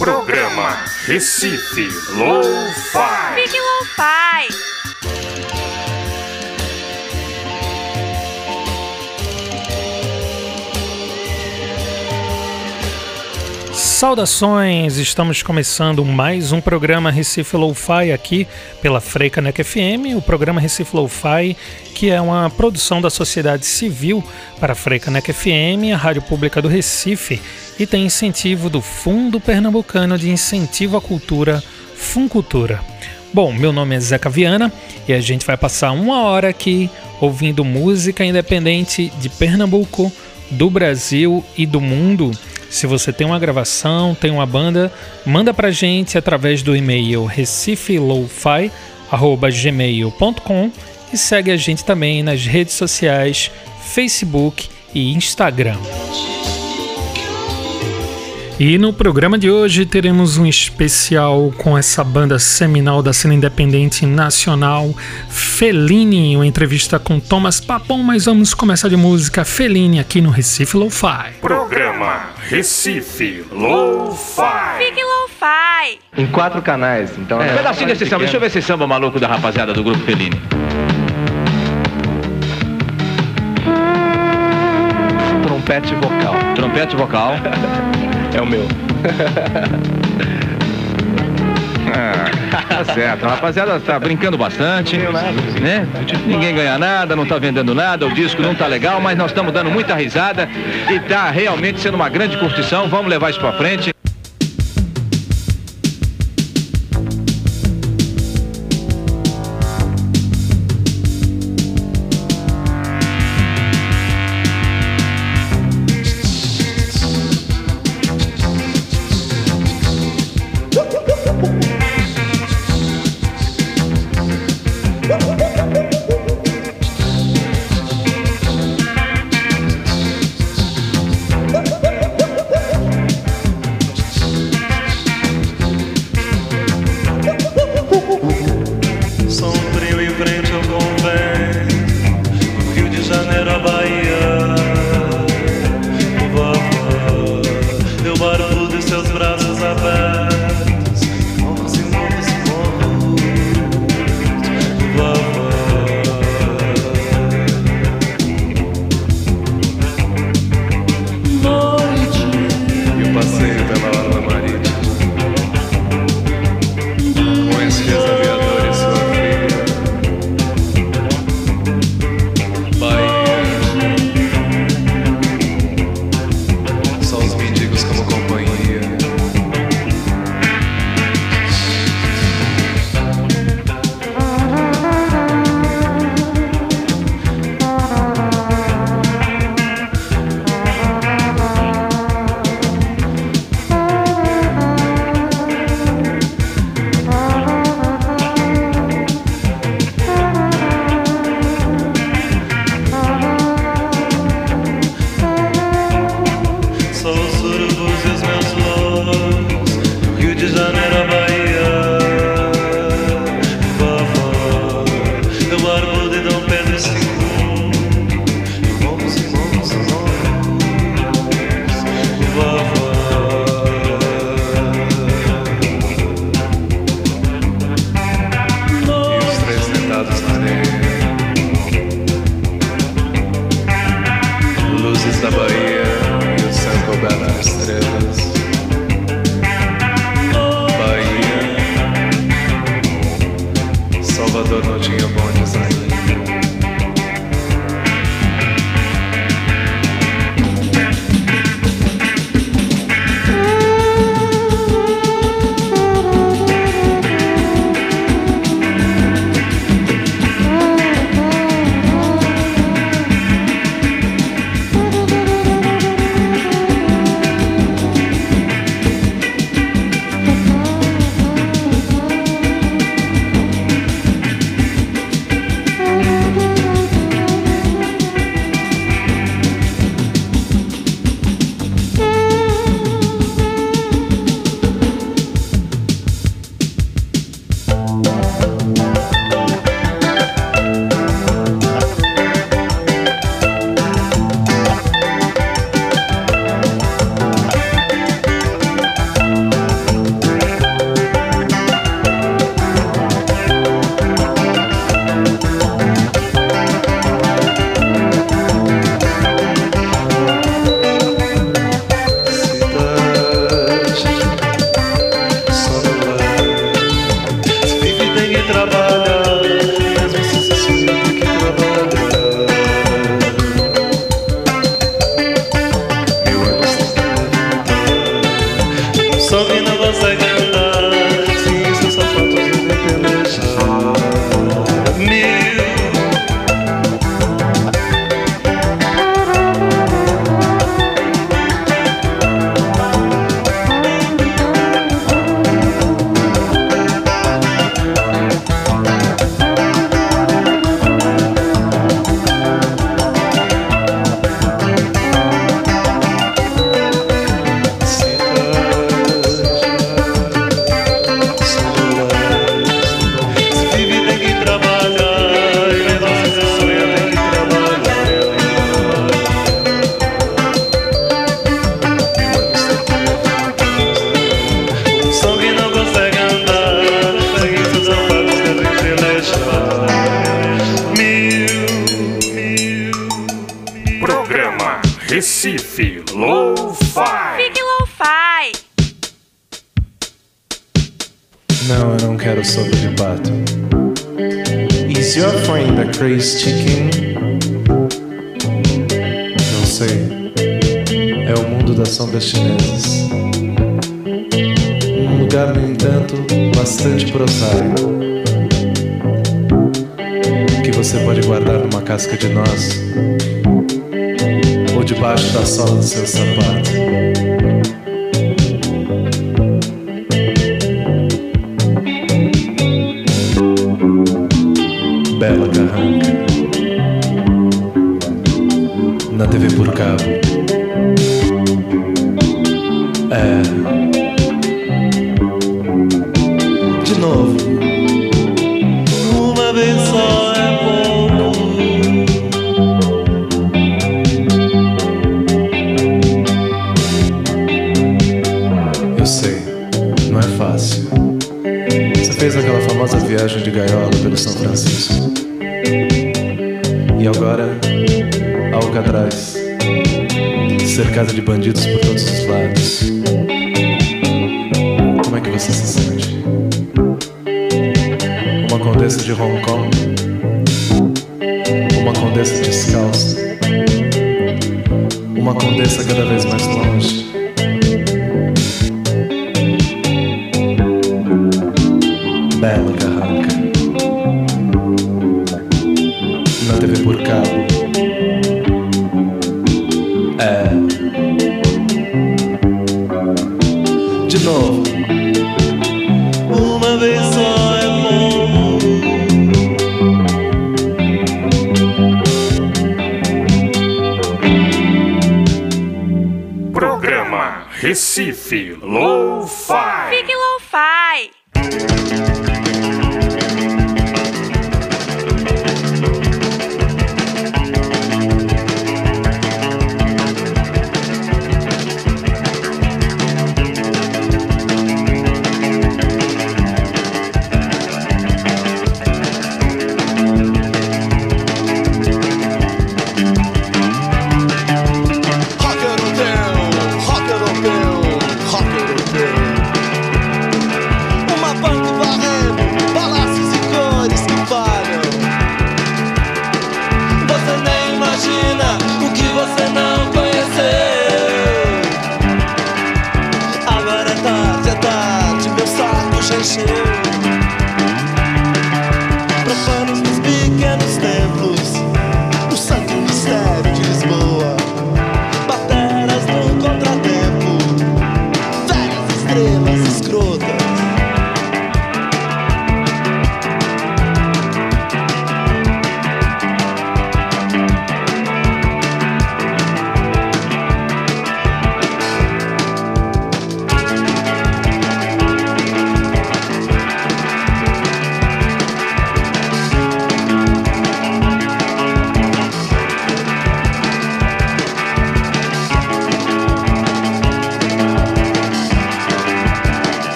Programa Recife Low-Fi. Fique Lo-Fi. Saudações! Estamos começando mais um programa Recife Lo-Fi aqui pela Freicanec FM, o programa Recife Lo-Fi, que é uma produção da sociedade civil para a Freicanec FM, a rádio pública do Recife, e tem incentivo do Fundo Pernambucano de Incentivo à Cultura, Funcultura. Bom, meu nome é Zeca Viana e a gente vai passar uma hora aqui ouvindo música independente de Pernambuco, do Brasil e do mundo. Se você tem uma gravação, tem uma banda, manda pra gente através do e-mail recifelofi@gmail.com e segue a gente também nas redes sociais, Facebook e Instagram. E no programa de hoje teremos um especial com essa banda seminal da cena independente nacional, Feline, uma entrevista com Thomas Papon, mas vamos começar de música Feline aqui no Recife Lo-Fi. Programa Recife Low-Fi. Fique Lo-Fi. Em quatro canais, então. É, um pedacinho desse samba. Deixa eu ver esse samba maluco da rapaziada do Grupo Fellini. Trompete vocal. Trompete vocal. É o meu. Tá certo. A rapaziada tá brincando bastante. Né? Ninguém ganha nada, não tá vendendo nada, o disco não tá legal, mas nós estamos dando muita risada e tá realmente sendo uma grande curtição. Vamos levar isso pra frente. É. De novo. Uma vez só é pouco. Eu sei, não é fácil. Você fez aquela famosa viagem de gaiola pelo São Francisco. E agora, algo atrás, cercada de bandidos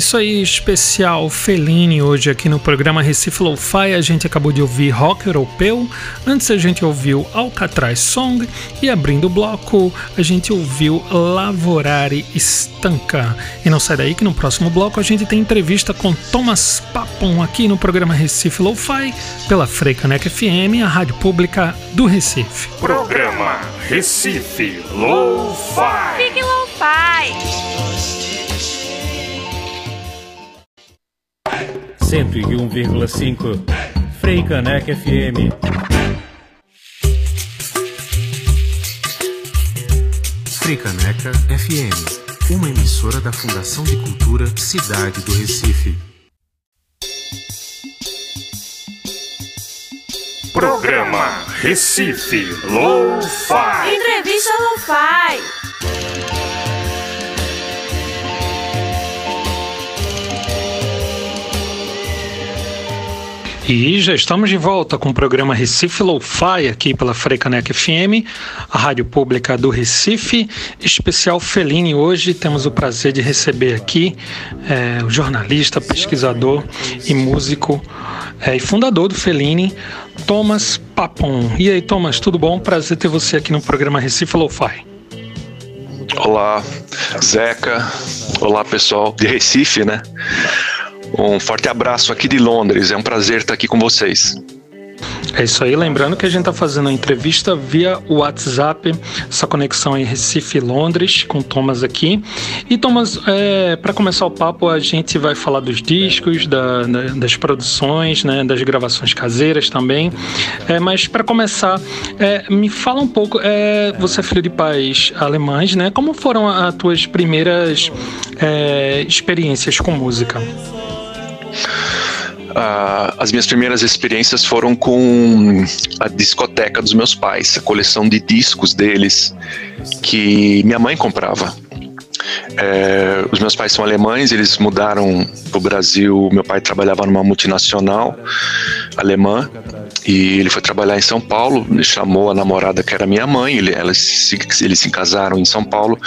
isso aí, especial Fellini hoje aqui no programa Recife Lo-Fi. A gente acabou de ouvir rock europeu, antes a gente ouviu Alcatraz Song e abrindo o bloco a gente ouviu Lavorare Stanca. E não sai daí que no próximo bloco a gente tem entrevista com Thomas Papon aqui no programa Recife Lo-Fi pela Freicanec FM, a rádio pública do Recife. Programa Recife Lo-Fi. Fique Lo-Fi. 101,5 Frei Caneca FM. Fricaneca FM, uma emissora da Fundação de Cultura Cidade do Recife. Programa Recife Lo-Fi. Entrevista Lo-Fi. E já estamos de volta com o programa Recife Lo-Fi aqui pela Freicanec FM, a rádio pública do Recife, especial Fellini. Hoje temos o prazer de receber aqui é, o jornalista, pesquisador e músico é, e fundador do Fellini, Thomas Papon. E aí, Thomas, tudo bom? Prazer ter você aqui no programa Recife Lo-Fi. Olá, Zeca. Olá, pessoal de Recife, né? Um forte abraço aqui de Londres. É um prazer estar aqui com vocês. É isso aí, lembrando que a gente está fazendo a entrevista via WhatsApp, essa conexão em Recife Londres, com Thomas aqui. E Thomas, é, para começar o papo, a gente vai falar dos discos, da, da, das produções, né, das gravações caseiras também. É, mas para começar, é, me fala um pouco, é, você é filho de pais alemães, né? Como foram as tuas primeiras é, experiências com música? Ah, as minhas primeiras experiências foram com a discoteca dos meus pais, a coleção de discos deles que minha mãe comprava. É, os meus pais são alemães, eles mudaram para o Brasil. Meu pai trabalhava numa multinacional alemã e ele foi trabalhar em São Paulo. Ele chamou a namorada que era minha mãe, ele, elas eles se casaram em São Paulo.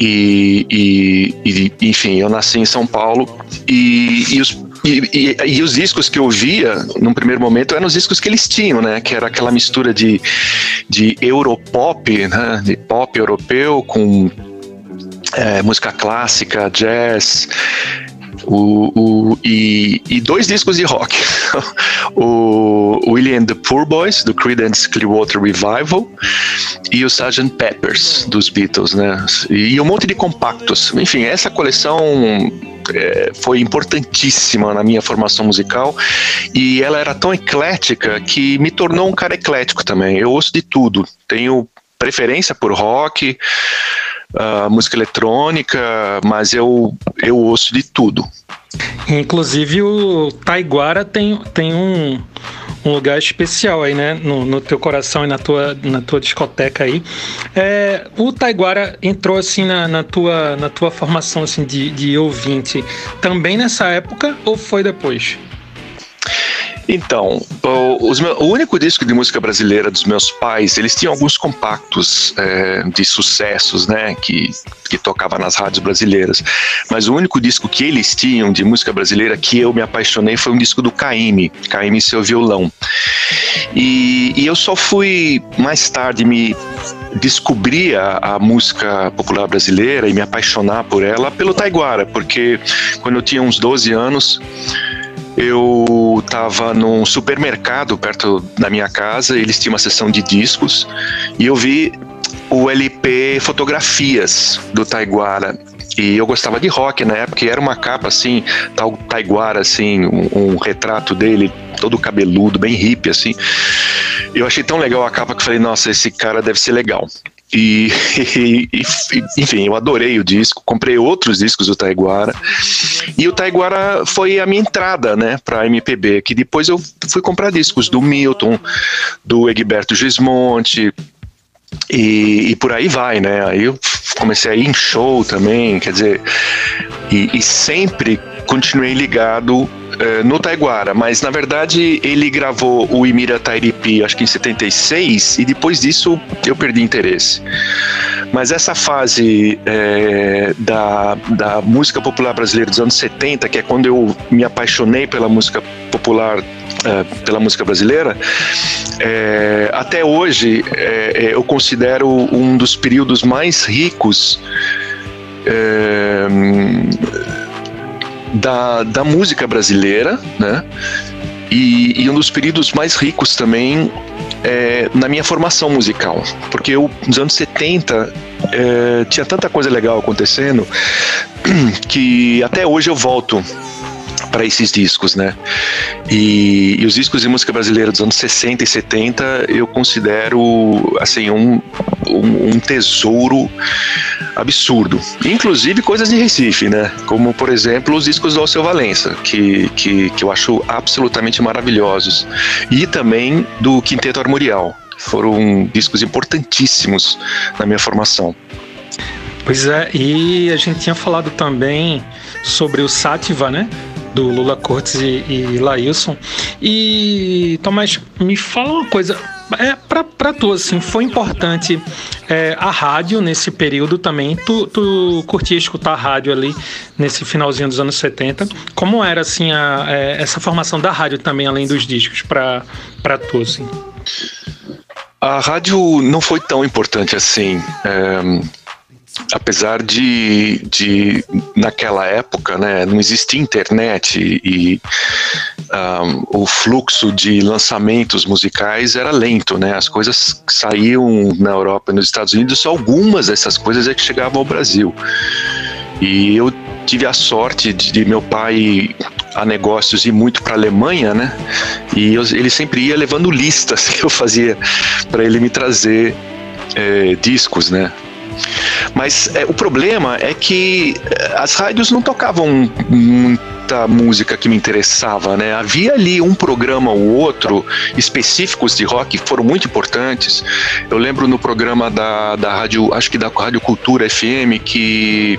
E, e, e, enfim, eu nasci em São Paulo e, e os e, e, e, os discos que eu via, num primeiro momento, eram os discos que eles tinham, né? Que era aquela mistura de, de europop, né? De pop europeu com é, música clássica, jazz, o, o, e, e, dois discos de rock. o Willie and the Poor Boys, do Creedence Clearwater Revival, e o Sgt. Peppers, dos Beatles, né? E um monte de compactos. Enfim, essa coleção é, foi importantíssima na minha formação musical e ela era tão eclética que me tornou um cara eclético também. Eu ouço de tudo. Tenho preferência por rock, música eletrônica, mas eu, eu ouço de tudo. Inclusive o Taiguara tem, tem um, um lugar especial aí, né? No, no, teu coração e na tua, na tua discoteca aí. É, o Taiguara entrou assim na, na, tua, na tua formação assim, de, de ouvinte também nessa época ou foi depois? Então, o, o, único disco de música brasileira dos meus pais, eles tinham alguns compactos é, de sucessos, né, que, que tocava nas rádios brasileiras. Mas o único disco que eles tinham de música brasileira que eu me apaixonei foi um disco do Caime, Caime e seu violão. E, e eu só fui mais tarde me descobrir a, a, música popular brasileira e me apaixonar por ela pelo Taiguara, porque quando eu tinha uns 12 anos, eu estava num supermercado perto da minha casa, eles tinham uma seção de discos e eu vi o LP Fotografias do Taiguara. E eu gostava de rock na época, era uma capa assim, tal Taiguara, assim, um, um retrato dele todo cabeludo, bem hippie, assim. Eu achei tão legal a capa que falei, nossa, esse cara deve ser legal. E, e, e, enfim, eu adorei o disco, comprei outros discos do Taiguara. E o Taiguara foi a minha entrada, né, para MPB, que depois eu fui comprar discos do Milton, do Egberto Gismonte, e, e, por aí vai, né? Aí eu comecei a ir em show também, quer dizer, e, e sempre continuei ligado uh, no Taiguara, mas na verdade ele gravou o Imira Tairipi, acho que em 76, e depois disso eu perdi interesse. Mas essa fase é, da, da música popular brasileira dos anos 70, que é quando eu me apaixonei pela música popular é, pela música brasileira, é, até hoje é, eu considero um dos períodos mais ricos da, da música brasileira, né? E, e, um dos períodos mais ricos também é, na minha formação musical, porque eu, nos anos 70 é, tinha tanta coisa legal acontecendo que até hoje eu volto para esses discos, né? E, e, os discos de música brasileira dos anos 60 e 70 eu considero assim um, um, um tesouro absurdo. Inclusive coisas de Recife, né? Como, por exemplo, os discos do Alceu Valença, que, que, que eu acho absolutamente maravilhosos. E também do Quinteto Armorial. Foram discos importantíssimos na minha formação. Pois é, e a gente tinha falado também sobre o Sátiva, né? Do Lula Cortes e, e Laílson. E, Tomás, me fala uma coisa. É, para tu, assim, foi importante é, a rádio nesse período também. Tu, tu curtia escutar a rádio ali nesse finalzinho dos anos 70. Como era, assim, a, é, essa formação da rádio também, além dos discos, para tu, assim? A rádio não foi tão importante assim. É, apesar de, de naquela época né, não existia internet e, um, o fluxo de lançamentos musicais era lento, né? As coisas saíam na Europa e nos Estados Unidos, só algumas dessas coisas é que chegavam ao Brasil. E eu tive a sorte de, de meu pai a negócios ir muito para a Alemanha, né? E eu, ele sempre ia levando listas que eu fazia para ele me trazer é, discos, né? Mas é, o problema é que é, as rádios não tocavam muita música que me interessava, né? Havia ali um programa ou outro específicos de rock que foram muito importantes. Eu lembro no programa da, da rádio, acho que da Rádio Cultura FM, que,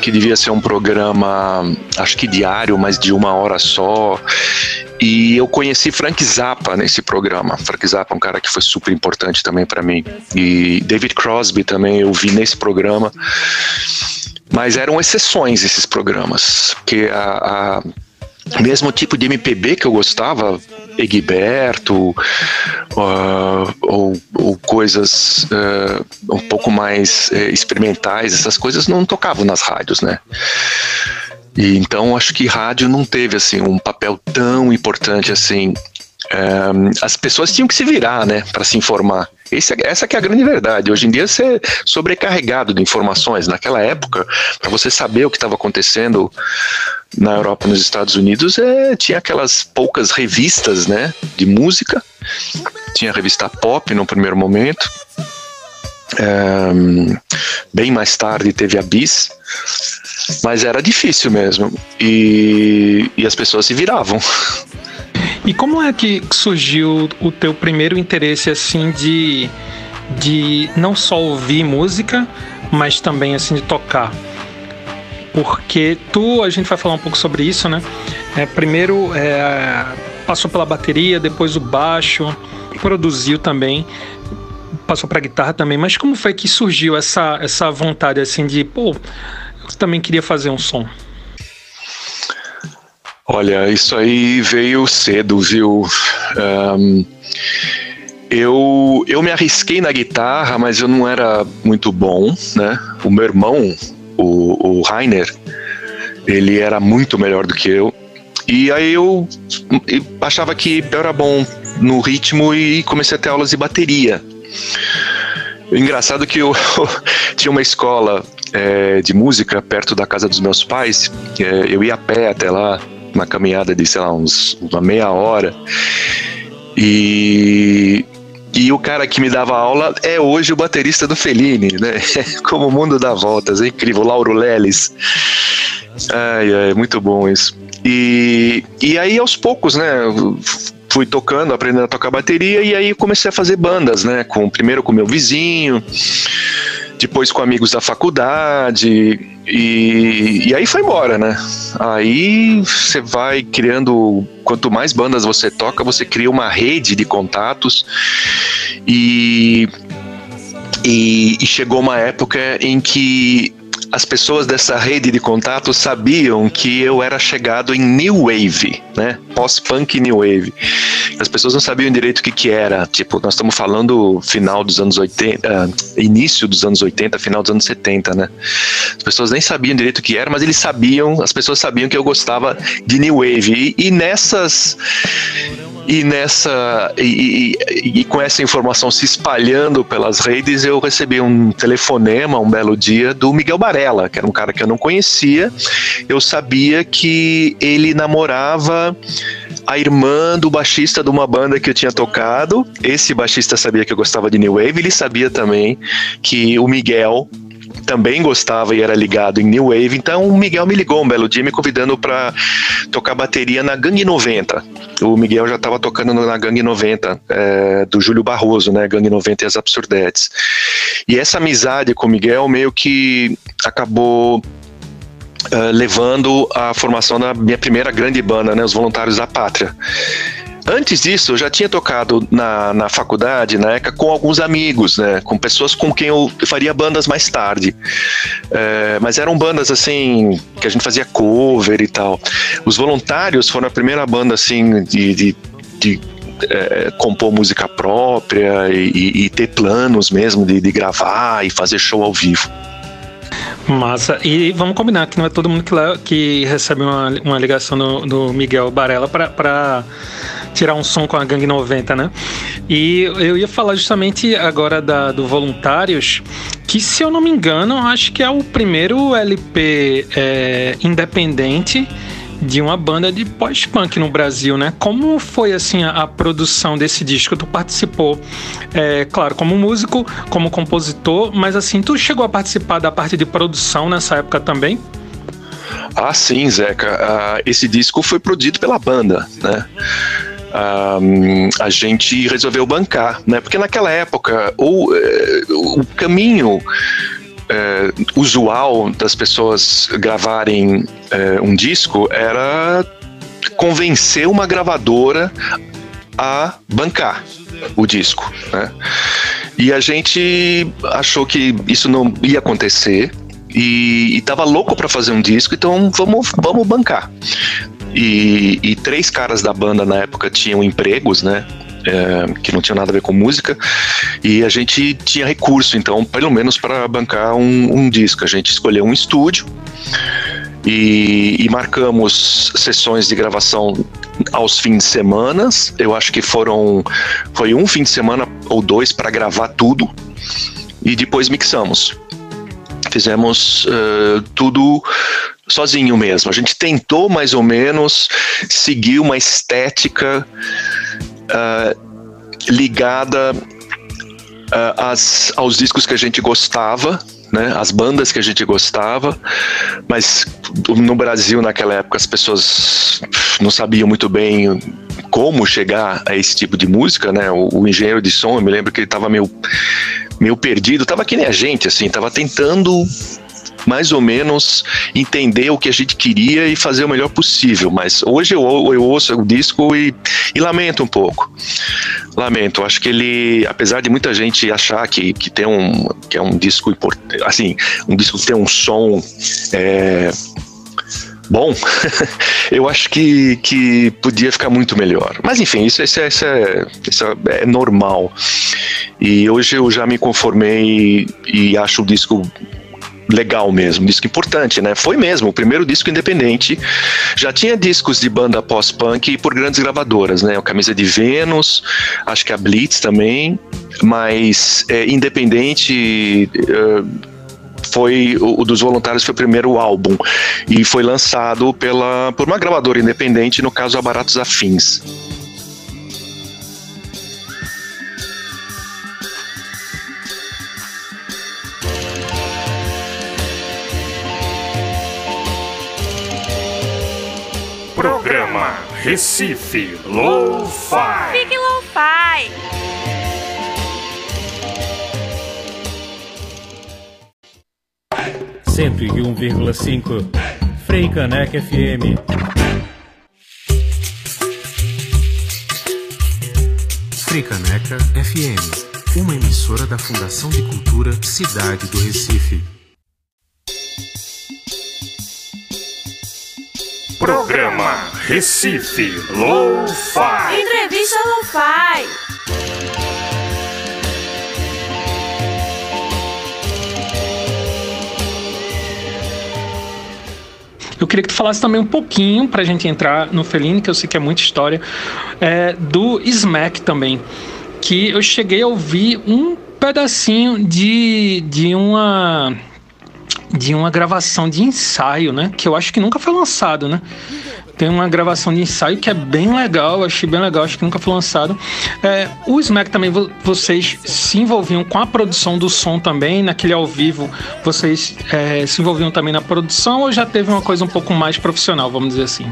que devia ser um programa, acho que diário, mas de uma hora só. E eu conheci Frank Zappa nesse programa. Frank Zappa é um cara que foi super importante também para mim. E David Crosby também eu vi nesse programa. Mas eram exceções esses programas, porque a, a mesmo tipo de MPB que eu gostava, Egberto, uh, ou, ou, coisas uh, um pouco mais uh, experimentais, essas coisas não tocavam nas rádios, né? E então acho que rádio não teve assim um papel tão importante assim. Um, as pessoas tinham que se virar, né, para se informar. Esse, essa que é a grande verdade. Hoje em dia você é sobrecarregado de informações. Naquela época, para você saber o que estava acontecendo na Europa, nos Estados Unidos, é, tinha aquelas poucas revistas, né, de música. Tinha a revista Pop no primeiro momento. Um, bem mais tarde teve a Bis mas era difícil mesmo. E, e as pessoas se viravam. E como é que surgiu o teu primeiro interesse assim de, de não só ouvir música, mas também assim de tocar? Porque tu, a gente vai falar um pouco sobre isso, né? É, primeiro é, passou pela bateria, depois o baixo, produziu também, passou para guitarra também. Mas como foi que surgiu essa, essa vontade assim de, pô, eu também queria fazer um som. Olha, isso aí veio cedo, viu? Um, eu, eu me arrisquei na guitarra, mas eu não era muito bom, né? O meu irmão, o, o Rainer, ele era muito melhor do que eu. E aí eu, achava que eu era bom no ritmo e comecei a ter aulas de bateria. Engraçado que eu tinha uma escola é, de música perto da casa dos meus pais. É, eu ia a pé até lá uma caminhada de, sei lá, uns, uma meia hora. E, e o cara que me dava aula é hoje o baterista do Fellini, né? Como o mundo dá voltas, é incrível. Lauro Leles. Ai, ai, muito bom isso. E, e aí, aos poucos, né? Fui tocando, aprendendo a tocar bateria, e aí comecei a fazer bandas, né? Com, primeiro com meu vizinho, depois com amigos da faculdade, e, e aí foi embora, né? Aí você vai criando. Quanto mais bandas você toca, você cria uma rede de contatos, e, e, e chegou uma época em que as pessoas dessa rede de contato sabiam que eu era chegado em New Wave, né? Pós-punk New Wave. As pessoas não sabiam direito o que que era. Tipo, nós estamos falando final dos anos 80, uh, início dos anos 80, final dos anos 70, né? As pessoas nem sabiam direito o que era, mas eles sabiam, as pessoas sabiam que eu gostava de New Wave. E, e nessas e nessa e, e, e, com essa informação se espalhando pelas redes, eu recebi um telefonema um belo dia do Miguel Barella, que era um cara que eu não conhecia. Eu sabia que ele namorava a irmã do baixista de uma banda que eu tinha tocado. Esse baixista sabia que eu gostava de New Wave, ele sabia também que o Miguel também gostava e era ligado em New Wave. Então o Miguel me ligou um belo dia me convidando para tocar bateria na Gangue 90. O Miguel já estava tocando na Gangue 90, é, do Júlio Barroso, né? Gangue 90 e as Absurdetes. E essa amizade com o Miguel meio que acabou Uh, levando à formação da minha primeira grande banda, né, os Voluntários da Pátria. Antes disso, eu já tinha tocado na, na faculdade, na ECA, com alguns amigos, né? Com pessoas com quem eu faria bandas mais tarde. É, mas eram bandas, assim, que a gente fazia cover e tal. Os Voluntários foram a primeira banda, assim, de, de, de é, compor música própria e, e, ter planos mesmo de, de gravar e fazer show ao vivo. Massa. E vamos combinar que não é todo mundo que, que recebe uma, uma ligação do, do Miguel Barella para tirar um som com a Gangue 90, né? E eu ia falar justamente agora da, do Voluntários, que se eu não me engano, acho que é o primeiro LP é, independente de uma banda de pós-punk no Brasil, né? Como foi assim a, a produção desse disco? Tu participou, é, claro, como músico, como compositor, mas assim, tu chegou a participar da parte de produção nessa época também? Ah, sim, Zeca. Uh, esse disco foi produzido pela banda, né? Um, a gente resolveu bancar, né? Porque naquela época o, uh, o caminho é, usual das pessoas gravarem é, um disco era convencer uma gravadora a bancar o disco, né? E a gente achou que isso não ia acontecer e, estava louco para fazer um disco, então vamos, vamos bancar. E, e, três caras da banda na época tinham empregos, né? É, que não tinha nada a ver com música, e a gente tinha recurso, então, pelo menos para bancar um, um, disco. A gente escolheu um estúdio e, e, marcamos sessões de gravação aos fins de semana. Eu acho que foram foi um fim de semana ou dois para gravar tudo e depois mixamos. Fizemos uh, tudo sozinho mesmo. A gente tentou mais ou menos seguir uma estética uh, ligada uh, às, aos discos que a gente gostava, né, as bandas que a gente gostava, mas no Brasil naquela época as pessoas não sabiam muito bem como chegar a esse tipo de música, né? O, o engenheiro de som, eu me lembro que ele estava meio meio perdido, tava que nem a gente, assim, tava tentando mais ou menos entender o que a gente queria e fazer o melhor possível. Mas hoje eu, eu ouço o disco e, e lamento um pouco. Lamento. Acho que ele, apesar de muita gente achar que, que tem um que é um disco importante, assim, um disco que tem um som é, bom, eu acho que, que podia ficar muito melhor. Mas enfim, isso, isso, é, isso, é, isso é normal. E hoje eu já me conformei e acho o disco legal mesmo, disco importante, né? Foi mesmo, o primeiro disco independente. Já tinha discos de banda pós-punk por grandes gravadoras, né? O Camisa de Vênus, acho que a Blitz também, mas é, independente. Uh, foi o, o dos voluntários foi o primeiro álbum e foi lançado pela por uma gravadora independente, no caso a Baratos Afins. Programa Recife Lo-Fi. Fique Lo-Fi. Cento e um vírgula cinco. Frei Caneca FM. Fricaneca FM, uma emissora da Fundação de Cultura Cidade do Recife. Programa Recife Lo-Fi. Entrevista Lo-Fi. Eu queria que tu falasse também um pouquinho, pra gente entrar no Feline, que eu sei que é muita história, é, do Smack também. Que eu cheguei a ouvir um pedacinho de, de uma de uma gravação de ensaio, né? Que eu acho que nunca foi lançado, né? Tem uma gravação de ensaio que é bem legal, achei bem legal, acho que nunca foi lançado. É, o Smack também, vo- vocês se envolviam com a produção do som também, naquele ao vivo, vocês é, se envolviam também na produção ou já teve uma coisa um pouco mais profissional, vamos dizer assim?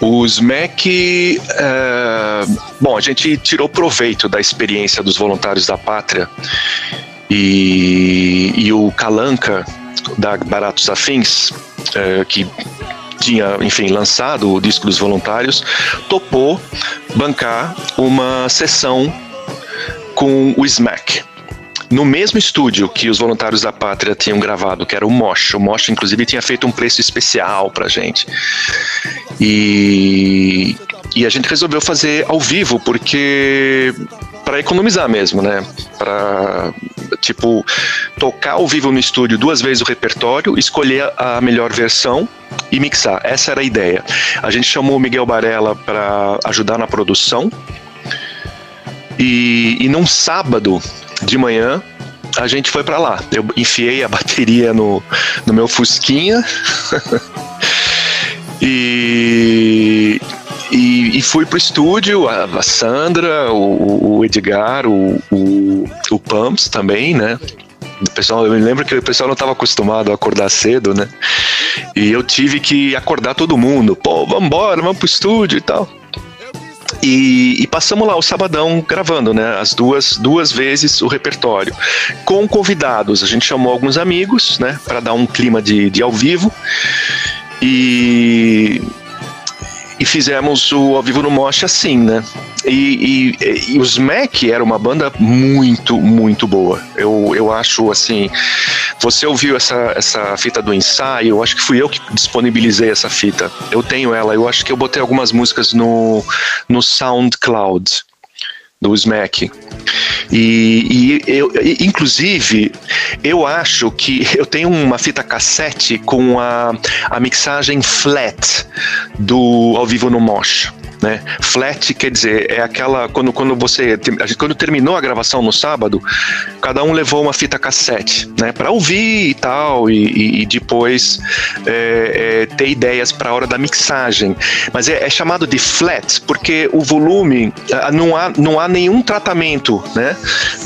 O SMEC, é, bom, a gente tirou proveito da experiência dos voluntários da pátria e, e o Calanca da Baratos Afins, é, que tinha, enfim, lançado o disco dos voluntários, topou bancar uma sessão com o SMAC. No mesmo estúdio que os voluntários da pátria tinham gravado, que era o Mosh. O Mosh, inclusive, tinha feito um preço especial pra gente. E, e a gente resolveu fazer ao vivo, porque para economizar mesmo, né? Para tipo tocar ao vivo no estúdio duas vezes o repertório, escolher a melhor versão e mixar. Essa era a ideia. A gente chamou o Miguel Barella para ajudar na produção. E, e num sábado de manhã a gente foi para lá. Eu enfiei a bateria no, no meu Fusquinha e, e, e fui pro estúdio, a, a Sandra, o, o Edgar, o, o, o Pumps também, né? O pessoal, eu me lembro que o pessoal não estava acostumado a acordar cedo, né? E eu tive que acordar todo mundo. Pô, vambora, vamos pro estúdio e tal. E, e, passamos lá o sabadão gravando, né? As duas, duas vezes o repertório. Com convidados. A gente chamou alguns amigos, né? Para dar um clima de, de ao vivo. E, e fizemos o ao vivo no Mosh assim, né? E, e, e, os Mac era uma banda muito, muito boa. Eu, eu acho assim. Você ouviu essa, essa fita do ensaio? Eu acho que fui eu que disponibilizei essa fita. Eu tenho ela. Eu acho que eu botei algumas músicas no, no SoundCloud do Smack. E, e eu, inclusive, eu acho que eu tenho uma fita cassete com a, a mixagem flat do Ao Vivo no Mosh. Né? Flat quer dizer, é aquela. Quando, quando você. Quando terminou a gravação no sábado, cada um levou uma fita cassete, né? Para ouvir e tal, e, e, depois é, é, ter ideias para a hora da mixagem. Mas é, é, chamado de flat porque o volume não há, não há nenhum tratamento, né?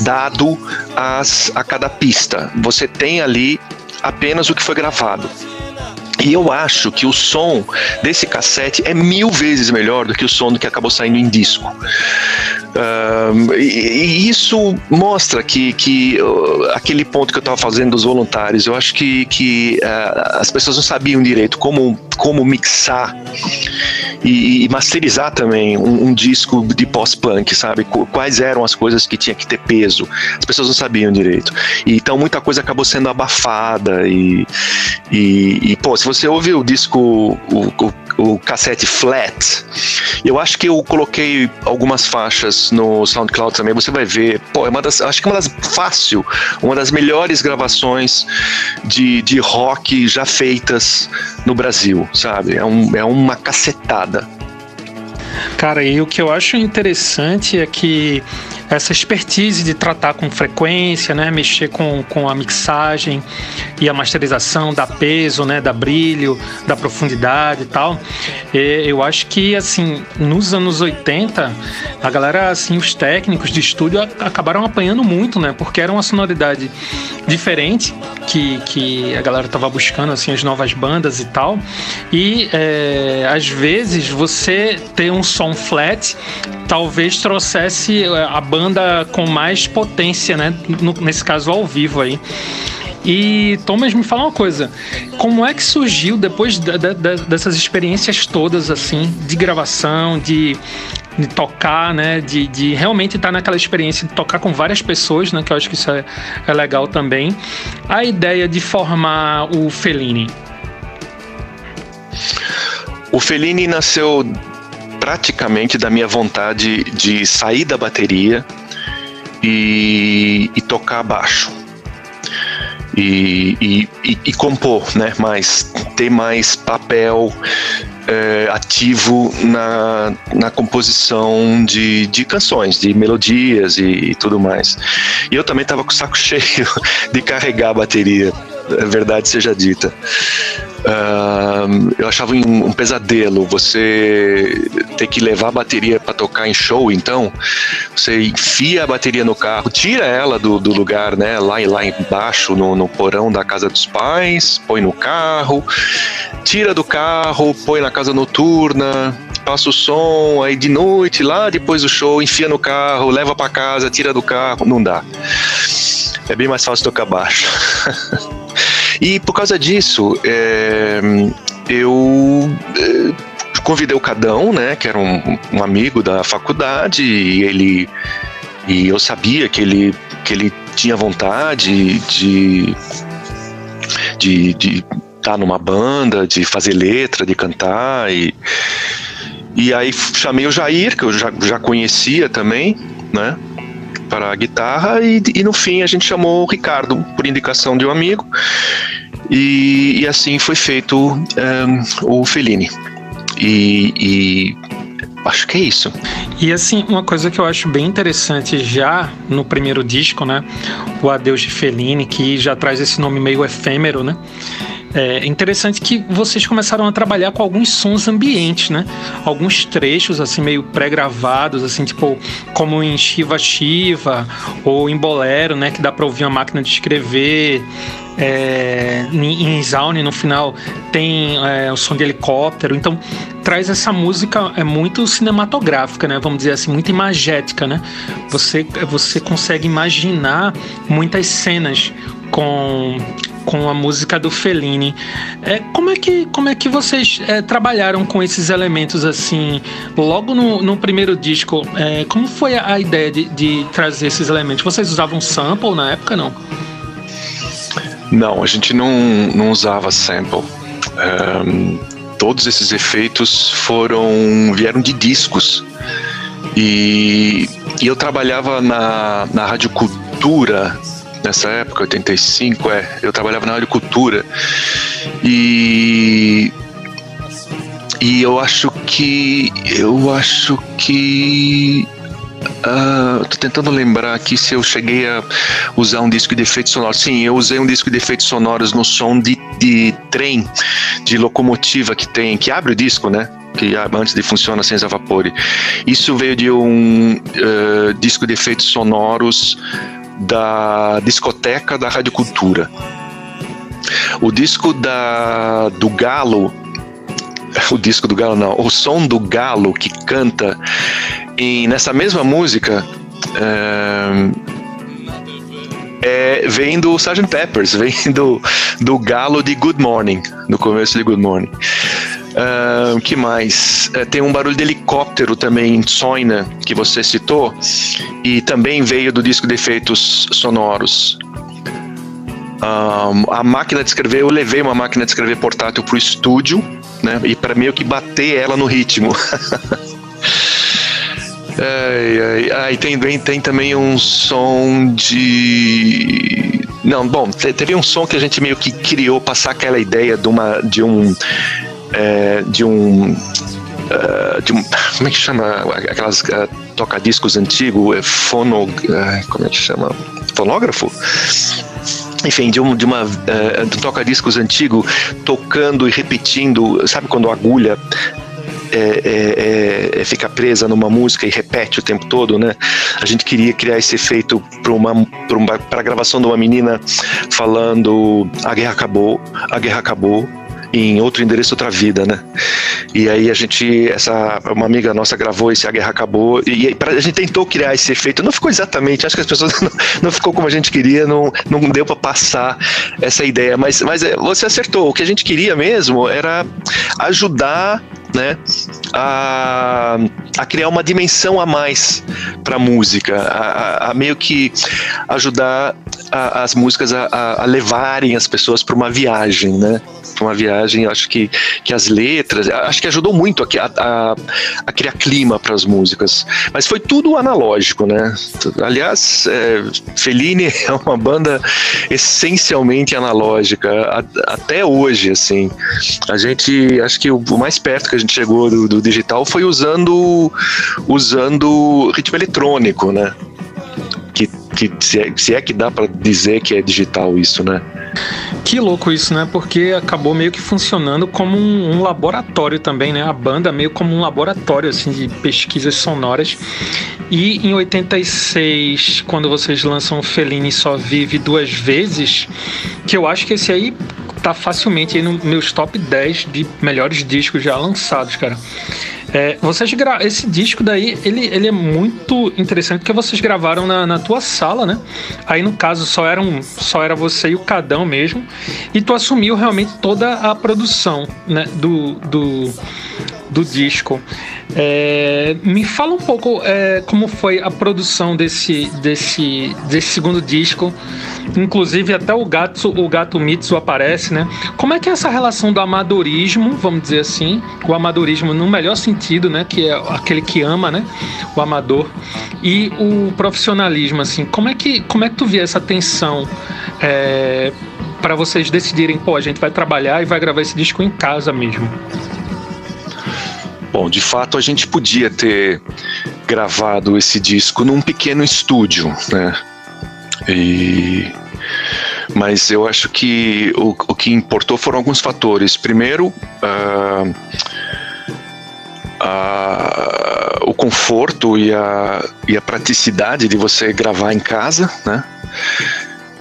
Dado as, a cada pista. Você tem ali apenas o que foi gravado. E eu acho que o som desse cassete é mil vezes melhor do que o som do que acabou saindo em disco. E, e, isso mostra que, que uh, aquele ponto que eu estava fazendo dos voluntários, eu acho que, que uh, as pessoas não sabiam direito como, como mixar e, e masterizar também um, um disco de pós-punk, sabe? Quais eram as coisas que tinha que ter peso. As pessoas não sabiam direito. E, então muita coisa acabou sendo abafada e, e, e pô, se você ouve o disco, o, o, o cassete flat, eu acho que eu coloquei algumas faixas no SoundCloud também, você vai ver, pô, é uma das, acho que uma das fácil, uma das melhores gravações de, de rock já feitas no Brasil, sabe? É, um, é uma cacetada. Cara, e o que eu acho interessante é que essa expertise de tratar com frequência, né, mexer com, com a mixagem e a masterização, da peso, né, da brilho, da profundidade e tal. E eu acho que assim, nos anos 80, a galera assim, os técnicos de estúdio acabaram apanhando muito, né, porque era uma sonoridade diferente que, que a galera tava buscando assim as novas bandas e tal. E é, às vezes você ter um som flat talvez trouxesse é, a banda com mais potência, né? No, nesse caso ao vivo aí. E Thomas, me fala uma coisa: como é que surgiu depois de, de, de, dessas experiências todas, assim, de gravação, de, de tocar, né? De, de realmente estar naquela experiência de tocar com várias pessoas, né? Que eu acho que isso é, é legal também. A ideia de formar o Fellini. O Fellini nasceu praticamente da minha vontade de sair da bateria e, e tocar baixo. E, e, e, e, compor, né? Mais, ter mais papel é, ativo na, na composição de, de canções, de melodias e, e tudo mais. E eu também estava com o saco cheio de carregar a bateria, é verdade seja dita. Uh, eu achava um, um, pesadelo você ter que levar a bateria para tocar em show, então você enfia a bateria no carro, tira ela do, do lugar, né, lá, lá embaixo no, no porão da casa dos pais, põe no carro, tira do carro, põe na casa noturna, passa o som, aí de noite, lá depois do show, enfia no carro, leva para casa, tira do carro, não dá. É bem mais fácil tocar baixo. E por causa disso, é, eu é, convidei o Cadão, né, que era um, um, amigo da faculdade, e ele e eu sabia que ele que ele tinha vontade de de, de estar tá numa banda, de fazer letra, de cantar e e aí chamei o Jair, que eu já, já conhecia também, né? Para a guitarra e, e, no fim a gente chamou o Ricardo por indicação de um amigo e, e assim foi feito um, o Fellini e, e acho que é isso. E assim, uma coisa que eu acho bem interessante já no primeiro disco, né? O Adeus de Fellini, que já traz esse nome meio efêmero, né? É interessante que vocês começaram a trabalhar com alguns sons ambientes, né? Alguns trechos, assim, meio pré-gravados, assim, tipo, como em Shiva Shiva ou em Bolero, né? Que dá pra ouvir uma máquina de escrever. É, em Zaune, no final, tem é, o som de helicóptero. Então, traz essa música é muito cinematográfica, né? Vamos dizer assim, muito imagética, né? Você, você consegue imaginar muitas cenas com com a música do Fellini. É, como, é que, como é que vocês é, trabalharam com esses elementos assim, logo no, no primeiro disco? É, como foi a, ideia de, de, trazer esses elementos? Vocês usavam sample na época, não? Não, a gente não, não usava sample. Um, todos esses efeitos foram vieram de discos. E, e eu trabalhava na, na Rádio Cultura nessa época, 85, é, eu trabalhava na agricultura e e eu acho que eu acho que Uh, tô tentando lembrar aqui se eu cheguei a usar um disco de efeitos sonoros. Sim, eu usei um disco de efeitos sonoros no som de, de trem, de locomotiva que tem, que abre o disco, né? Que antes de funciona sem vapor. Isso veio de um uh, disco de efeitos sonoros da discoteca da Rádio Cultura. O disco da, do Galo, o disco do Galo não, o som do Galo que canta em, nessa mesma música é, é, vem do Sgt. Peppers, vem do, do Galo de Good Morning, no começo de Good Morning. Uh, que mais? Uh, tem um barulho de helicóptero também Soina, que você citou, e também veio do disco de efeitos sonoros. Um, a máquina de escrever, eu levei uma máquina de escrever portátil pro estúdio, né? E para meio que bater ela no ritmo. ai, ai, tem, tem também um som de. Não, bom, teve um som que a gente meio que criou passar aquela ideia de uma de um é, de um uh, de um, como é que chama aquelas uh, toca-discos antigo, é fono, uh, como é que chama, fonógrafo? enfim, de, um, de uma uh, de um toca-discos antigo tocando e repetindo, sabe quando a agulha é, é, é, fica presa numa música e repete o tempo todo, né? A gente queria criar esse efeito para a gravação de uma menina falando a guerra acabou, a guerra acabou, em outro endereço, outra vida, né? E aí a gente, essa uma amiga nossa gravou esse A Guerra Acabou e, e a gente tentou criar esse efeito. Não ficou exatamente, acho que as pessoas não, não ficou como a gente queria, não, não deu para passar essa ideia, mas, mas é, você acertou. O que a gente queria mesmo era ajudar né, a, a criar uma dimensão a mais para a música, a, meio que ajudar a, as músicas a, a levarem as pessoas para uma viagem, né? Para uma viagem, acho que, que as letras, acho que ajudou muito a, a, criar clima para as músicas. Mas foi tudo analógico, né? Aliás, é, Fellini é uma banda essencialmente analógica, até hoje, assim. A gente, acho que o, o mais perto que a gente chegou do, do digital foi usando usando ritmo eletrônico, né? Que, que se, é, se é que dá para dizer que é digital isso, né? Que louco isso, né? Porque acabou meio que funcionando como um, um, laboratório também, né? A banda meio como um laboratório assim de pesquisas sonoras. E em 86, quando vocês lançam Fellini Só Vive duas vezes, que eu acho que esse aí tá facilmente aí nos meus top 10 de melhores discos já lançados, cara. É, vocês gra... Esse disco daí, ele, ele é muito interessante porque vocês gravaram na, na tua sala, né? Aí no caso só, era um, só era você e o Cadão mesmo. E tu assumiu realmente toda a produção né, do, do, do disco. É, me fala um pouco é, como foi a produção desse, desse, desse segundo disco. Inclusive até o gato, o gato Mitsu aparece, né? Como é que é essa relação do amadorismo, vamos dizer assim, o amadorismo no melhor sentido, né? Que é aquele que ama, né? O amador e o profissionalismo, assim. Como é que como é que tu vê essa tensão? É, para vocês decidirem, pô, a gente vai trabalhar e vai gravar esse disco em casa mesmo. Bom, de fato a gente podia ter gravado esse disco num pequeno estúdio, né? E mas eu acho que o, o que importou foram alguns fatores. Primeiro, uh, uh, o conforto e a, e a praticidade de você gravar em casa, né?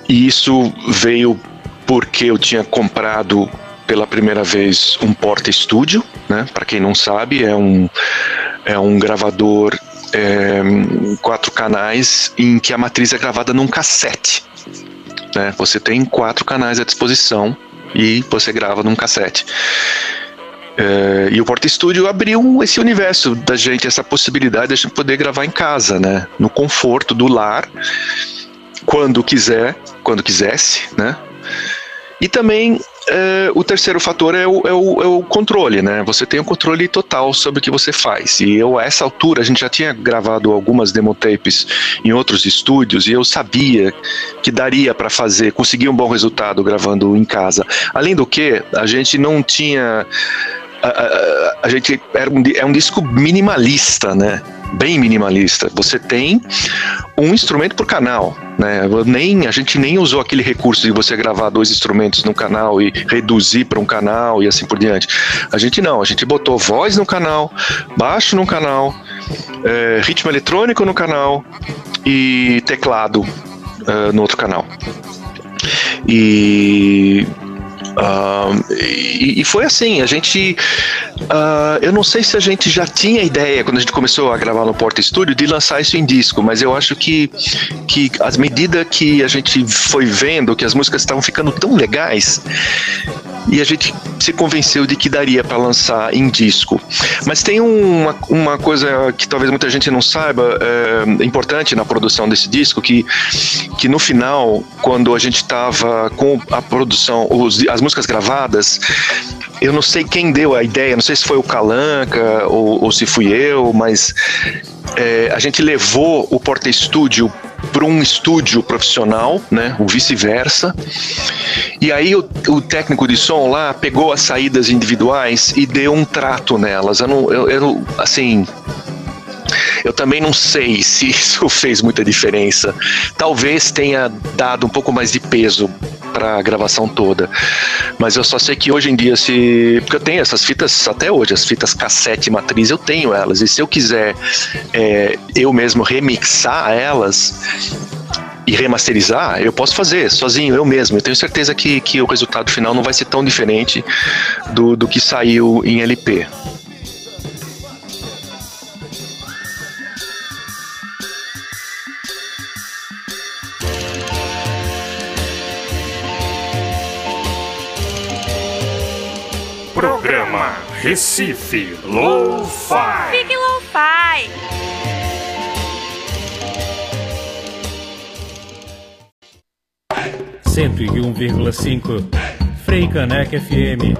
E isso veio porque eu tinha comprado pela primeira vez um porta estúdio, né? Para quem não sabe, é um é um gravador é, quatro canais em que a matriz é gravada num cassete. Né? Você tem quatro canais à disposição e você grava num cassete. É, e o Porta Estúdio abriu esse universo da gente, essa possibilidade de a gente poder gravar em casa, né? No conforto do lar, quando quiser, quando quisesse, né? E também é, o terceiro fator é o, é, o, é o, controle, né? Você tem o um controle total sobre o que você faz. E eu, a essa altura, a gente já tinha gravado algumas demotapes em outros estúdios e eu sabia que daria para fazer, conseguir um bom resultado gravando em casa. Além do que, a gente não tinha. A, a, a gente era um, é um disco minimalista, né? Bem minimalista. Você tem um instrumento por canal, né? Nem a gente nem usou aquele recurso de você gravar dois instrumentos no canal e reduzir para um canal e assim por diante. A gente não, a gente botou voz no canal, baixo no canal, é, ritmo eletrônico no canal e teclado uh, no outro canal. E E, e, foi assim, a gente. Uh, eu não sei se a gente já tinha ideia, quando a gente começou a gravar no Porta Studio, de lançar isso em disco, mas eu acho que, que as medidas que a gente foi vendo, que as músicas estavam ficando tão legais, e a gente se convenceu de que daria para lançar em disco. Mas tem uma, uma coisa que talvez muita gente não saiba, é, importante na produção desse disco, que, que no final, quando a gente estava com a produção, os, as músicas gravadas, eu não sei quem deu a ideia, não sei se foi o Calanca ou, ou se fui eu, mas é, a gente levou o Porta Estúdio para um estúdio profissional, né? O vice-versa. E aí o, o, técnico de som lá pegou as saídas individuais e deu um trato nelas. Eu não, eu, eu assim, eu também não sei se isso fez muita diferença. Talvez tenha dado um pouco mais de peso para a gravação toda. Mas eu só sei que hoje em dia, se. Porque eu tenho essas fitas até hoje, as fitas cassete matriz, eu tenho elas. E se eu quiser é, eu mesmo remixar elas, e remasterizar, eu posso fazer sozinho, eu mesmo. Eu tenho certeza que, que o resultado final não vai ser tão diferente do, do que saiu em LP. Programa Recife Lo-Fi. Fique Lo-Fi. Cento e um vírgula cinco Frei Caneca FM.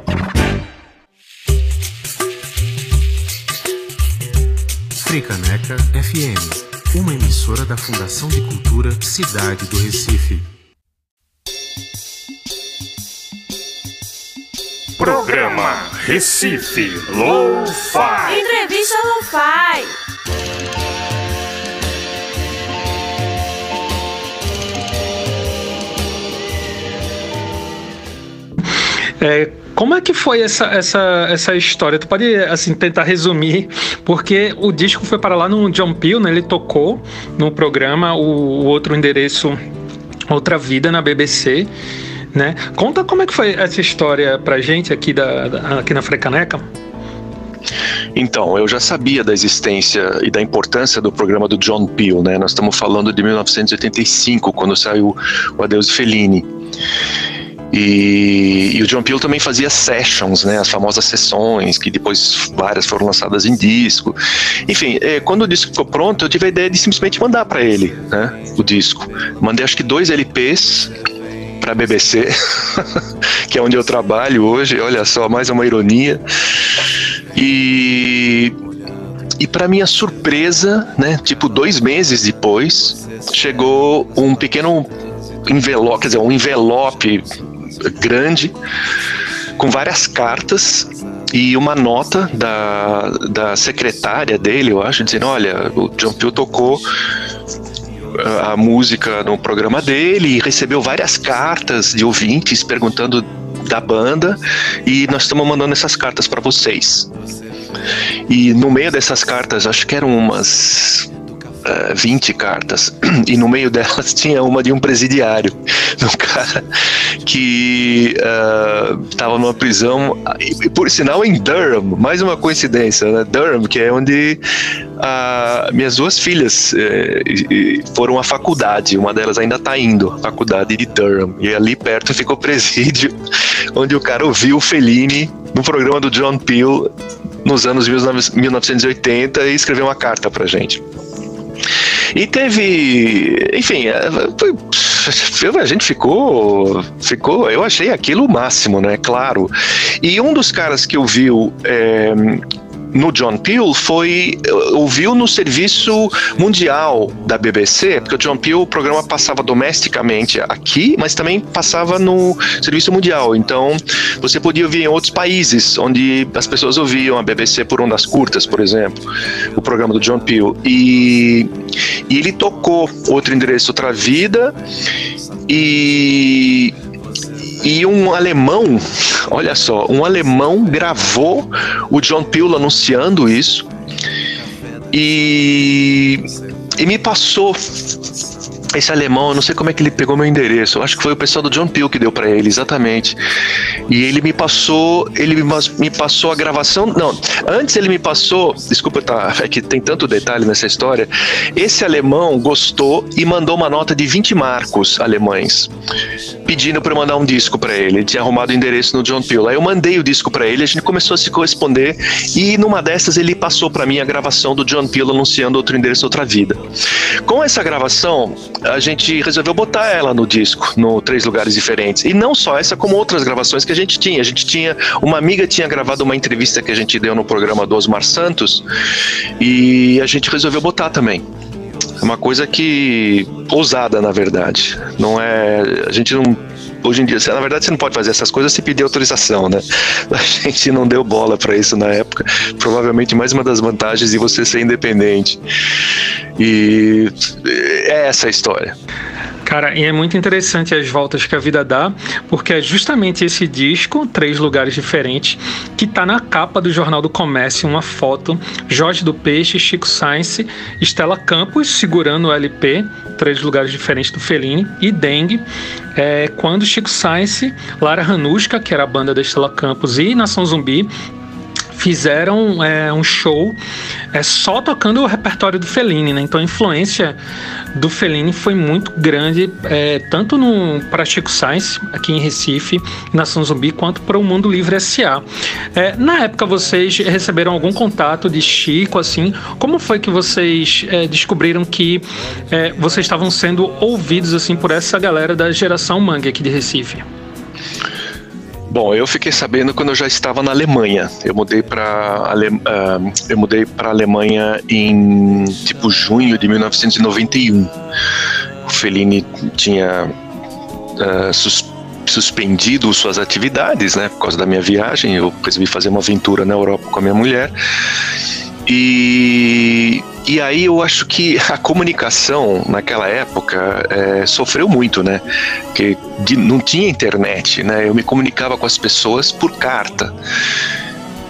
Fricaneca FM, uma emissora da Fundação de Cultura Cidade do Recife. Programa Recife Lo-Fi. Entrevista Lo-Fi. É, como é que foi essa, essa, essa história? Tu pode assim tentar resumir, porque o disco foi para lá no John Peel, né? Ele tocou no programa o, o outro endereço Outra Vida na BBC, né? Conta como é que foi essa história pra gente aqui da, da aqui na Frecaneca. Então, eu já sabia da existência e da importância do programa do John Peel, né? Nós estamos falando de 1985, quando saiu o Adeus Fellini. E, e, o John Peel também fazia sessions, né, as famosas sessões, que depois várias foram lançadas em disco. Enfim, é, quando o disco ficou pronto, eu tive a ideia de simplesmente mandar para ele né, o disco. Mandei acho que dois LPs para a BBC, que é onde eu trabalho hoje, olha só, mais uma ironia. E, e para minha surpresa, né, tipo dois meses depois, chegou um pequeno envelope, quer dizer, um envelope grande com várias cartas e uma nota da, da secretária dele, eu acho, dizendo: olha, o John Peel tocou a música no programa dele recebeu várias cartas de ouvintes perguntando da banda e nós estamos mandando essas cartas para vocês. E no meio dessas cartas, acho que eram umas uh, 20 cartas, e no meio delas tinha uma de um presidiário, de um cara que estava uh, numa prisão, e, por sinal em Durham, mais uma coincidência, né? Durham, que é onde uh, minhas duas filhas uh, foram à faculdade, uma delas ainda está indo à faculdade de Durham, e ali perto ficou o presídio, onde o cara ouviu o Fellini no programa do John Peel nos anos 1980 e escreveu uma carta pra gente. E teve, enfim, é, foi, a gente ficou, ficou, eu achei aquilo o máximo, né? Claro. E um dos caras que ouviu é, no John Peel foi ouviu no serviço mundial da BBC, porque o John Peel o programa passava domesticamente aqui, mas também passava no serviço mundial. Então, você podia ouvir em outros países onde as pessoas ouviam a BBC por ondas curtas, por exemplo, o programa do John Peel. E, e ele tocou outro endereço, outra vida. E e um alemão, olha só, um alemão gravou o John Peel anunciando isso. E, e me passou esse alemão, eu não sei como é que ele pegou meu endereço. Eu acho que foi o pessoal do John Peel que deu para ele, exatamente. E ele me passou, ele me passou a gravação. Não, antes ele me passou. Desculpa, tá, é que tem tanto detalhe nessa história. Esse alemão gostou e mandou uma nota de 20 marcos alemães, pedindo para eu mandar um disco para ele. Ele tinha arrumado o endereço no John Peel. Aí eu mandei o disco para ele, a gente começou a se corresponder e numa dessas ele passou para mim a gravação do John Peel anunciando outro endereço, outra vida. Com essa gravação, a gente resolveu botar ela no disco, no três lugares diferentes. E não só essa, como outras gravações que a gente tinha. A gente tinha, uma amiga tinha gravado uma entrevista que a gente deu no programa do Osmar Santos e a gente resolveu botar também. É uma coisa que ousada, na verdade. Não é, a gente não hoje em dia, na verdade, você não pode fazer essas coisas se pedir autorização, né? A gente não deu bola para isso na época. Provavelmente mais uma das vantagens de você ser independente. E essa a história. Cara, e é muito interessante as voltas que a vida dá, porque é justamente esse disco, Três Lugares Diferentes, que tá na capa do Jornal do Comércio, uma foto, Jorge do Peixe, Chico Science, Estela Campos segurando o LP, Três Lugares Diferentes do Fellini, e Dengue, é, quando Chico Science, Lara Hanuska, que era a banda da Estela Campos, e Nação Zumbi fizeram é, um show é, só tocando o repertório do Fellini, né? Então a influência do Fellini foi muito grande, é, tanto para Chico Science, aqui em Recife, Nação Zumbi, quanto para o Mundo Livre S.A. É, na época vocês receberam algum contato de Chico, assim? Como foi que vocês é, descobriram que é, vocês estavam sendo ouvidos assim por essa galera da geração Mangue aqui de Recife? Bom, eu fiquei sabendo quando eu já estava na Alemanha. Eu mudei para Ale... uh, mudei para Alemanha em tipo junho de 1991. O Fellini tinha uh, sus... suspendido suas atividades, né, por causa da minha viagem. Eu resolvi fazer uma aventura na Europa com a minha mulher. E e aí eu acho que a comunicação naquela época é, sofreu muito, né? Porque de, não tinha internet, né? Eu me comunicava com as pessoas por carta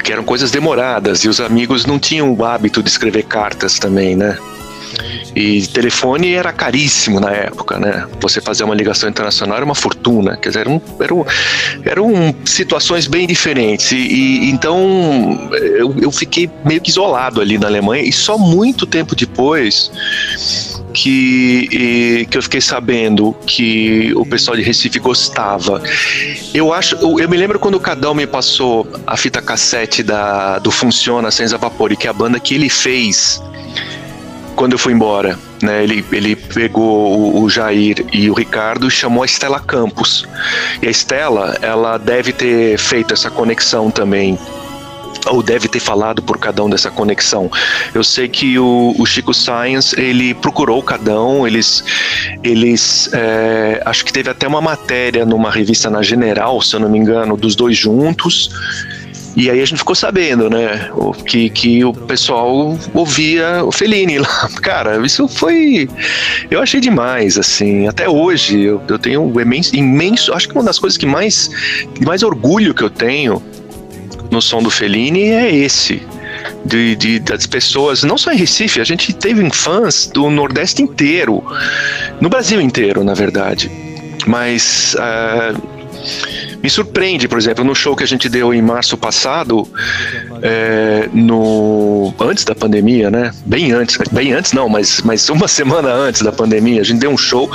que eram coisas demoradas e os amigos não tinham o hábito de escrever cartas também, né? E telefone era caríssimo na época, né? Você fazer uma ligação internacional era uma fortuna, quer dizer, eram, eram, eram situações bem diferentes. E, e então eu, eu fiquei meio que isolado ali na Alemanha e só muito tempo depois que, e, que eu fiquei sabendo que o pessoal de Recife gostava. Eu acho, eu, me lembro quando o Cadão me passou a fita cassete da, do Funciona Sem Vapor, que é a banda que ele fez quando eu fui embora, né, ele, ele pegou o, o, Jair e o Ricardo e chamou a Estela Campos. E a Estela, ela deve ter feito essa conexão também ou deve ter falado por Cadão dessa conexão. Eu sei que o, o Chico Science ele procurou o Cadão, eles, eles é, acho que teve até uma matéria numa revista na General, se eu não me engano, dos dois juntos. E aí a gente ficou sabendo, né, que, que o pessoal ouvia o Fellini lá. Cara, isso foi. Eu achei demais, assim. Até hoje eu, eu tenho um imenso, imenso. Acho que uma das coisas que mais, mais orgulho que eu tenho no som do Fellini é esse. De, de, das pessoas, não só em Recife, a gente teve fãs do Nordeste inteiro, no Brasil inteiro, na verdade. Mas. Uh, me surpreende, por exemplo, no show que a gente deu em março passado, é, no antes da pandemia, né? Bem antes, bem antes não, mas, mas uma semana antes da pandemia, a gente deu um show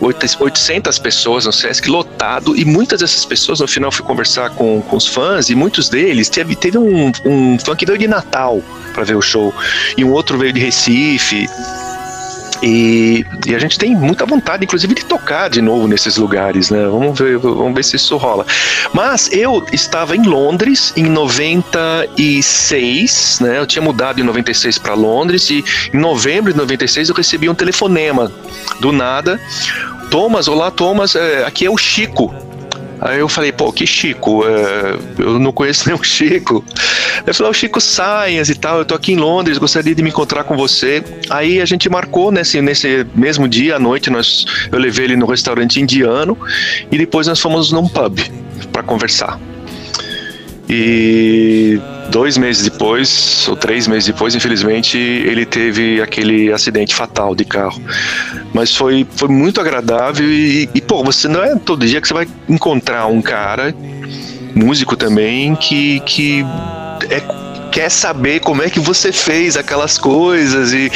800 pessoas no Sesc lotado e muitas dessas pessoas no final fui conversar com, com os fãs e muitos deles teve, teve um, um fã que veio de Natal para ver o show e um outro veio de Recife e, e, a gente tem muita vontade, inclusive, de tocar de novo nesses lugares, né? Vamos ver, vamos ver se isso rola. Mas eu estava em Londres em 96, né? Eu tinha mudado em 96 para Londres e em novembro de 96 eu recebi um telefonema do nada. Thomas, olá Thomas, é, aqui é o Chico Aí eu falei, pô, que Chico? É, eu não conheço nenhum Chico. Ele falou, o Chico Science e tal, eu tô aqui em Londres, gostaria de me encontrar com você. Aí a gente marcou nesse, nesse mesmo dia, à noite, nós, eu levei ele no restaurante indiano e depois nós fomos num pub para conversar. E dois meses depois, ou três meses depois, infelizmente, ele teve aquele acidente fatal de carro. Mas foi, foi muito agradável e, e, pô, você não é todo dia que você vai encontrar um cara, músico também, que, que é quer saber como é que você fez aquelas coisas e,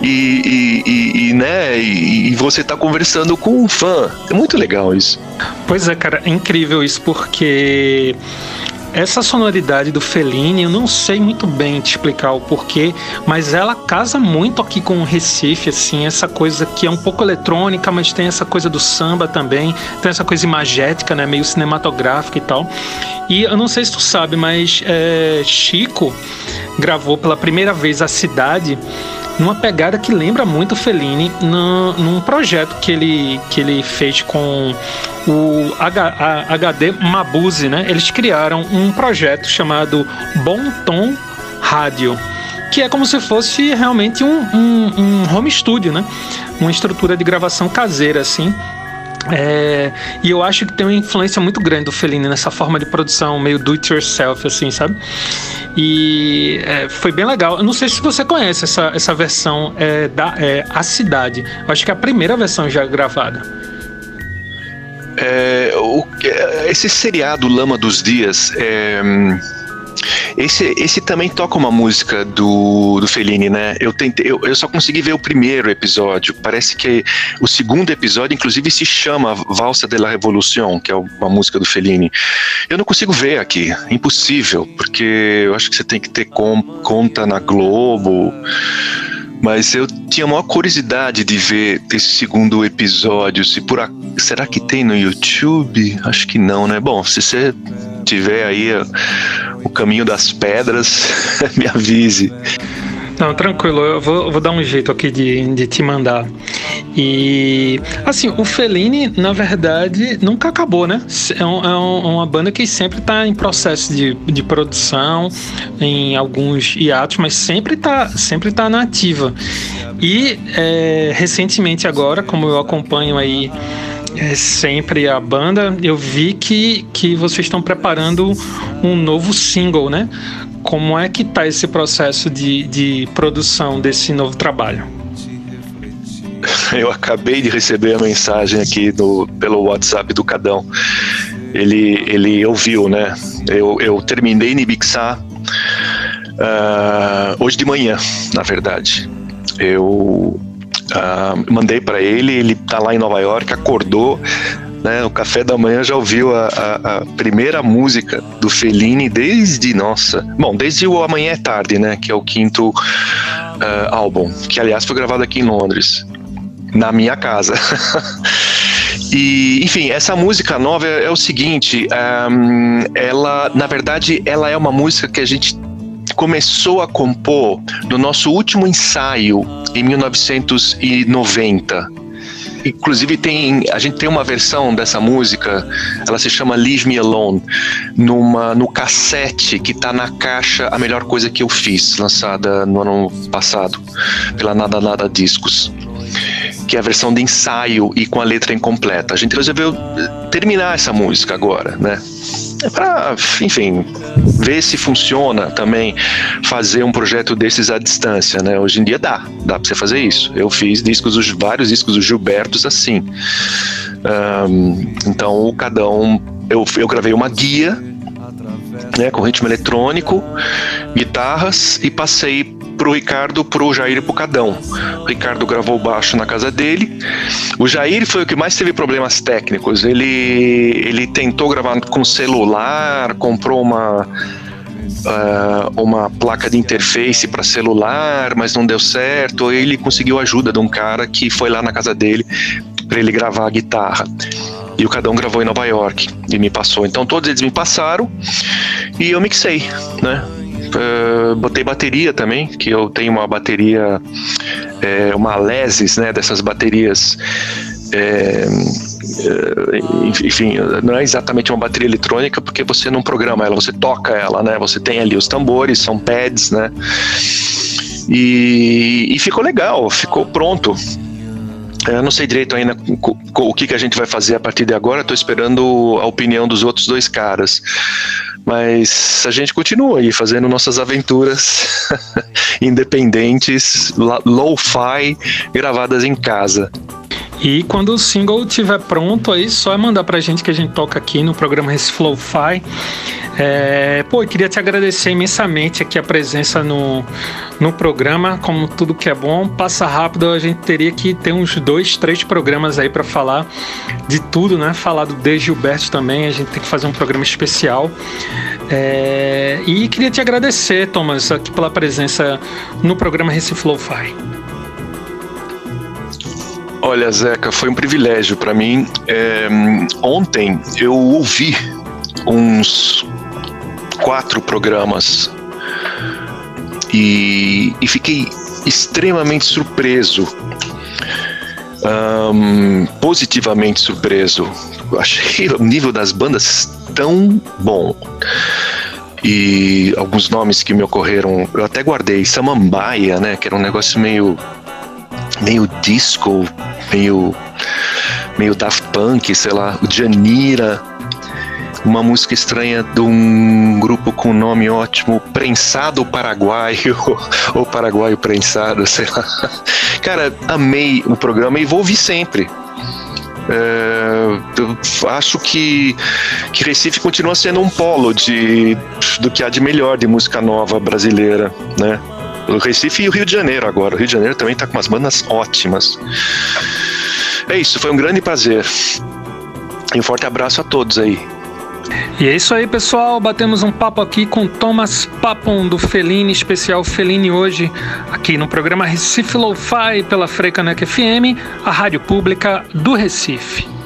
e, e, e né, e, você tá conversando com um fã. É muito legal isso. Pois é, cara, é incrível isso porque essa sonoridade do Fellini, eu não sei muito bem te explicar o porquê, mas ela casa muito aqui com o Recife, assim, essa coisa que é um pouco eletrônica, mas tem essa coisa do samba também, tem essa coisa imagética, né, meio cinematográfica e tal. E eu não sei se tu sabe, mas é, Chico gravou pela primeira vez a cidade numa pegada que lembra muito o Fellini no, num projeto que ele, que ele fez com o H, HD Mabuse, né? Eles criaram um projeto chamado Bom Tom Rádio que é como se fosse realmente um, um, um home studio, né? Uma estrutura de gravação caseira, assim. É, e eu acho que tem uma influência muito grande do Fellini nessa forma de produção meio do it yourself, assim, sabe? E é, foi bem legal. Eu não sei se você conhece essa, essa versão é, da é, A Cidade. Eu acho que é a primeira versão já gravada. É, o, esse seriado Lama dos Dias é esse, esse também toca uma música do, do Fellini, né? Eu, tentei, eu, eu só consegui ver o primeiro episódio. Parece que o segundo episódio, inclusive, se chama Valsa de la que é uma música do Fellini. Eu não consigo ver aqui, impossível, porque eu acho que você tem que ter com, conta na Globo. Mas eu tinha maior curiosidade de ver esse segundo episódio. Se por a... Será que tem no YouTube? Acho que não, né? Bom, se você tiver aí o caminho das pedras, me avise. Não, tranquilo, eu vou, vou, dar um jeito aqui de, de te mandar. E, assim, o Fellini, na verdade, nunca acabou, né? É, um, é uma banda que sempre está em processo de, de produção, em alguns hiatos, mas sempre está sempre tá na ativa. E, é, recentemente agora, como eu acompanho aí é, sempre a banda, eu vi que, que vocês estão preparando um novo single, né? Como é que tá esse processo de, de produção desse novo trabalho? Eu acabei de receber a mensagem aqui pelo WhatsApp do Cadão. Ele, ele ouviu, né? Eu, eu terminei de mixar uh, hoje de manhã, na verdade. Eu uh, mandei para ele, ele tá lá em Nova York, acordou, né, o café da manhã já ouviu a, a, a, primeira música do Fellini desde, nossa, bom, desde o Amanhã é Tarde, né, que é o quinto uh, álbum, que aliás foi gravado aqui em Londres, na minha casa. E, enfim, essa música nova é, é o seguinte, um, ela, na verdade, ela é uma música que a gente começou a compor no nosso último ensaio em 1990 inclusive tem a gente tem uma versão dessa música, ela se chama Leave Me Alone, numa no cassete que está na caixa A Melhor Coisa que eu fiz, lançada no ano passado pela Nada Nada Discos. Que é a versão de ensaio e com a letra incompleta. A gente resolveu terminar essa música agora, né? É para, enfim, ver se funciona também fazer um projeto desses à distância, né? Hoje em dia dá, dá para você fazer isso. Eu fiz discos, vários discos do Gilbertos assim. Um, então, cada um, eu, eu gravei uma guia né, com ritmo eletrônico, guitarras e passei pro Ricardo, pro Jair e pro Cadão. O Ricardo gravou baixo na casa dele. O Jair foi o que mais teve problemas técnicos. Ele, ele tentou gravar com celular, comprou uma. Uh, uma placa de interface para celular, mas não deu certo. Ele conseguiu ajuda de um cara que foi lá na casa dele para ele gravar a guitarra. E o Cadão gravou em Nova York e me passou. Então todos eles me passaram e eu mixei, né? Uh, botei bateria também, que eu tenho uma bateria, é, uma Lesis, né, dessas baterias. É, enfim, não é exatamente uma bateria eletrônica porque você não programa ela, você toca ela, né? Você tem ali os tambores, são pads, né? E, e ficou legal, ficou pronto. Eu não sei direito ainda o que, que a gente vai fazer a partir de agora, estou esperando a opinião dos outros dois caras. Mas a gente continua aí fazendo nossas aventuras independentes, low-fi, gravadas em casa. E quando o single estiver pronto aí, só é mandar pra gente que a gente toca aqui no programa Recife Lo-Fi. É, pô, eu queria te agradecer imensamente aqui a presença no, no programa. Como tudo que é bom, passa rápido. A gente teria que ter uns dois, três programas aí para falar de tudo, né? Falar do De Gilberto também. A gente tem que fazer um programa especial. É, e queria te agradecer, Thomas, aqui pela presença no programa Recife Lo-Fi. Olha, Zeca, foi um privilégio para mim. É, ontem eu ouvi uns quatro programas e, e fiquei extremamente surpreso. Um, positivamente surpreso. Achei o nível das bandas tão bom. E alguns nomes que me ocorreram, eu até guardei Samambaia, né? Que era um negócio meio meio disco, meio meio Daft Punk, sei lá, o Janira, uma música estranha de um grupo com nome ótimo, Prensado Paraguaio, ou Paraguaio Prensado, sei lá. Cara, amei o programa e vou ouvir sempre. É, acho que, que Recife continua sendo um polo de, do que há de melhor de música nova brasileira, né? O Recife e o Rio de Janeiro agora. O Rio de Janeiro também está com umas bandas ótimas. É isso, foi um grande prazer. E um forte abraço a todos aí. E é isso aí, pessoal. Batemos um papo aqui com Thomas Papon do Feline, especial Feline hoje, aqui no programa Recife Lo-Fi pela Freicaneca FM, a rádio pública do Recife.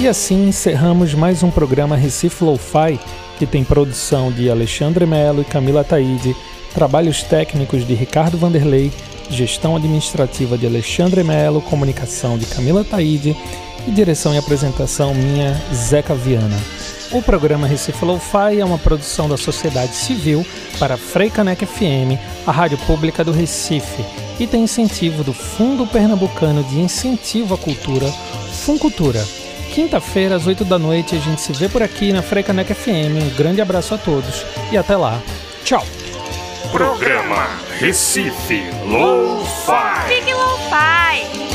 E assim encerramos mais um programa Recife Lo-Fi, que tem produção de Alexandre Melo e Camila Taide, trabalhos técnicos de Ricardo Vanderlei, gestão administrativa de Alexandre Melo, comunicação de Camila Taide e direção e apresentação minha, Zeca Viana. O programa Recife Lo-Fi é uma produção da sociedade civil para Freicanec FM, a rádio pública do Recife, e tem incentivo do Fundo Pernambucano de Incentivo à Cultura, Funcultura Quinta-feira, às 8 da noite, a gente se vê por aqui na Frecanec FM. Um grande abraço a todos e até lá. Tchau! Programa Recife Low-Fi. Fique Low-Fi.